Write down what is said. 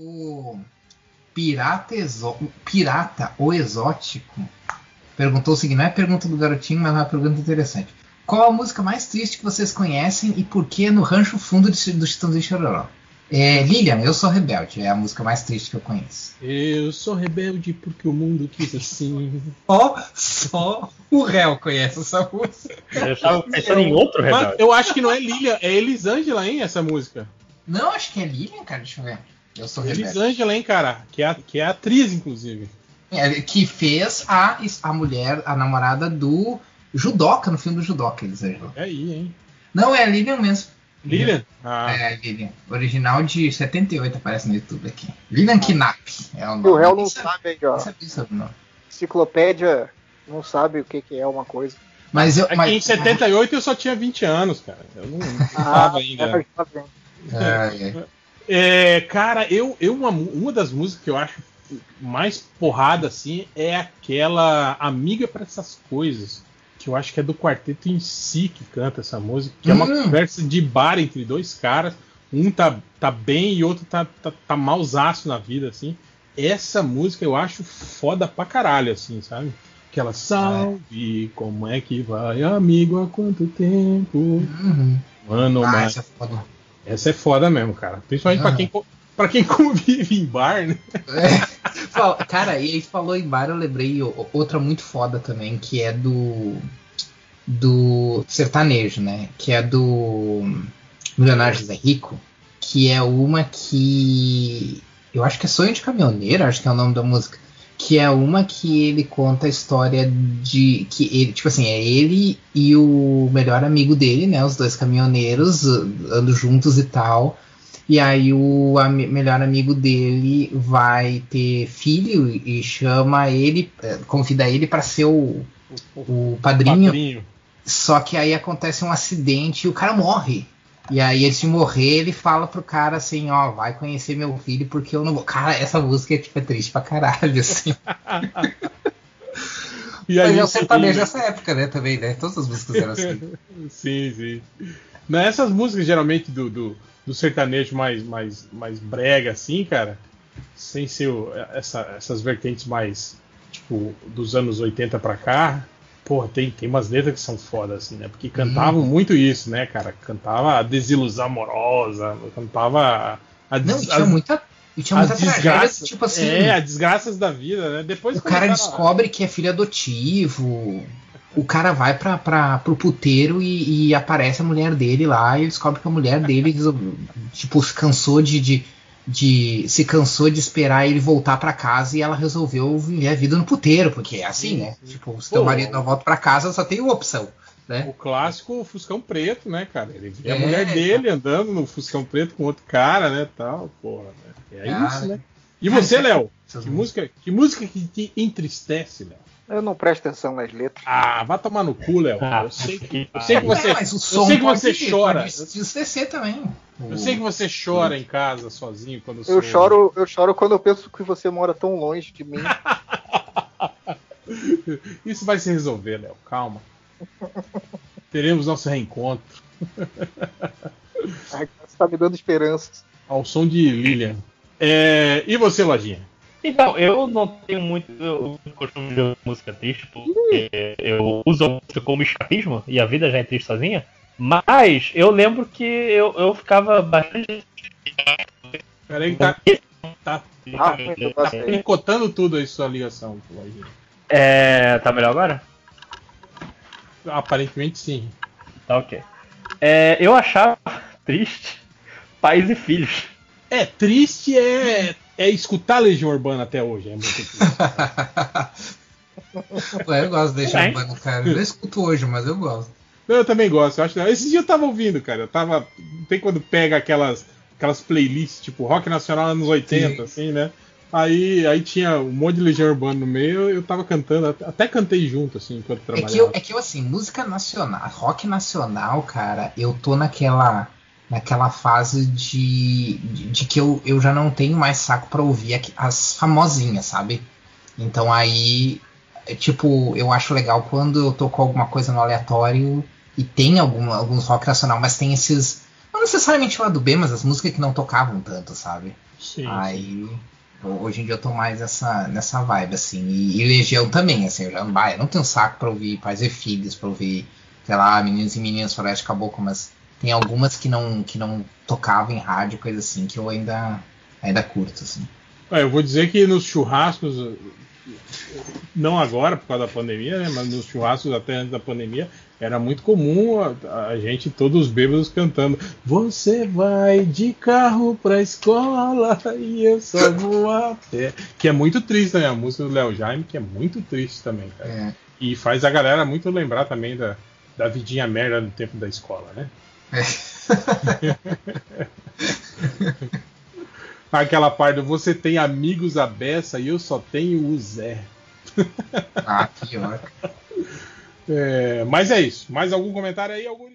O pirata, exó... pirata ou exótico perguntou o seguinte: não é pergunta do garotinho, mas é uma pergunta interessante. Qual a música mais triste que vocês conhecem e por que no Rancho Fundo do Chitãozinho Chororó? É, Lilian, Eu Sou Rebelde, é a música mais triste que eu conheço. Eu sou rebelde porque o mundo quis assim. Ó, só o réu conhece essa música. Eu estava pensando em outro Mas rebelde. eu acho que não é Lilian, é Elisângela, hein, essa música. Não, acho que é Lilian, cara, deixa eu ver. Eu Sou. Elisângela, hein, cara? Que é, a- que é atriz, inclusive. É, que fez a, a mulher, a namorada do Judoca, no filme do Judoca, Elisângela. É aí, hein? Não, é a Lilian mesmo. Lilian? Ah, É, Lilian. Original de 78, aparece no YouTube aqui. Lilian Knapp. É o nome. o réu não sabia- sabe aí, ó. nem sabia sobre o nome. Enciclopédia não sabe o que, que é uma coisa. Mas eu. Aqui mas, em 78 eu só tinha 20 anos, cara. Eu não, não Ah, ainda. é, ai. É, cara, eu, eu uma, uma das músicas que eu acho mais porrada assim é aquela Amiga para essas coisas, que eu acho que é do quarteto em si que canta essa música, que é uma Hum. conversa de bar entre dois caras, um tá, tá bem e outro tá, tá, tá mausaço na vida assim. Essa música eu acho foda pra caralho assim, sabe? Aquela salve, como é que vai, amigo, há quanto tempo? Uhum. Mano, Ah, mas essa é foda. Essa é foda mesmo, cara. Principalmente pra Ah. quem, co- pra quem convive em bar, né? É. Cara, e aí falou em bar, eu lembrei outra muito foda também, que é do. Do sertanejo, né? Que é do Milionário José Rico. Que é uma que. Eu acho que é Sonho de Caminhoneiro, acho que é o nome da música. Que é uma que ele conta a história de. que ele, Tipo assim, é ele e o melhor amigo dele, né? Os dois caminhoneiros uh, andam juntos e tal. E aí o ami- melhor amigo dele vai ter filho e chama ele, eh, convida ele para ser o, o padrinho. Padrinho. Só que aí acontece um acidente e o cara morre. E aí, antes de morrer, ele fala pro cara assim, ó, vai conhecer meu filho porque eu não vou. Cara, essa música é, tipo, é triste pra caralho, assim. E Mas aí, é o sertanejo dessa época, né, também, né? Todas as músicas eram assim. sim, sim. Nessas músicas, geralmente, do, do, do sertanejo mais, mais, mais brega, assim, cara, sem ser o- essa- essas vertentes mais, tipo, dos anos 80 pra cá, porra, tem, tem umas letras que são foda, assim, né? Porque cantavam muito isso, né, cara? Cantava a desilusão amorosa, cantava a, Não, des- e tinha as- muita, e tinha muita desgraças, tipo assim. é, as desgraças da vida, né? Depois O cara descobre que é filho adotivo. O cara vai pra, pra, pro puteiro e, e aparece a mulher dele lá e ele descobre que a mulher dele tipo, se cansou de, de, de- se cansou de esperar ele voltar pra casa e ela resolveu viver a vida no puteiro, porque é assim, Sim, né? sim. Tipo, se teu Pô, marido não volta pra casa, só tem uma opção, né? O clássico Fuscão Preto, né, cara? Ele vê a É, mulher dele andando no Fuscão Preto com outro cara, né, tal, porra. Né? É Cara, isso, né? E você, é- Léo? Que música, que música que te entristece, Léo? Eu não presto atenção nas letras. Ah, vai tomar no cu, Léo. Ah, eu, sei, que eu sei que você, É, mas o eu som sei que pode- você chora. pode descer também. Eu sei que você chora em casa sozinho quando Eu sou- choro, eu choro quando eu penso que você mora tão longe de mim. Isso vai se resolver, Léo. Calma. Teremos nosso reencontro Ai, Você tá me dando esperanças. ao som de Lilian. É, e você, Lojinha? Então, eu não tenho muito costume de música triste, porque eu uso a música como escapismo e a vida já é triste sozinha. Mas eu lembro que eu, eu ficava bastante. Peraí, que tá, tá, Ah, eu tá picotando tudo aí sua ligação. É. Tá melhor agora? Aparentemente sim. Tá ok. É, eu achava triste pais e filhos. É, triste é, é escutar Legião Urbana até hoje. É muito. Ué, eu gosto de deixar É. urbano, cara. Eu não escuto hoje, mas eu gosto. eu também gosto. Eu acho, esse dia eu tava ouvindo, cara. Eu tava. Tem quando pega aquelas, aquelas playlists, tipo rock nacional anos 80, Sim. assim, né? Aí, aí tinha um monte de Legião Urbana no meio, eu tava cantando, até- cantei junto, assim, enquanto É trabalhava. que, eu, é que eu, assim, música nacional, rock nacional, cara, eu tô naquela naquela fase de, de, de que eu, eu já não tenho mais saco pra ouvir as famosinhas, sabe? Então aí, é, tipo, eu acho legal quando eu tô com alguma coisa no aleatório e tem algum, alguns rock nacional, mas tem esses. Não necessariamente o lado B, mas as músicas que não tocavam tanto, sabe? Sim, Aí hoje em dia eu tô mais nessa, nessa vibe, assim. E, e Legião também, assim, eu já não, bah, eu não tenho saco pra ouvir Pais e Filhos, pra ouvir, sei lá, Meninos e Meninas Floresta Caboclo, mas tem algumas que não, que não tocavam em rádio, coisa assim, que eu ainda, ainda curto, assim. É, eu vou dizer que nos churrascos, não agora por causa da pandemia, né, mas nos churrascos até antes da pandemia, era muito comum a, a gente, todos os bêbados cantando Você vai de carro pra escola e eu só vou a pé. Que é muito triste, né? A música do Léo Jaime, que é muito triste também, cara. É, E faz a galera muito lembrar também da, da vidinha merda no tempo da escola, né? Aquela parte você tem amigos a beça e eu só tenho o Zé. ah. É, mas é isso. Mais algum comentário aí, algum?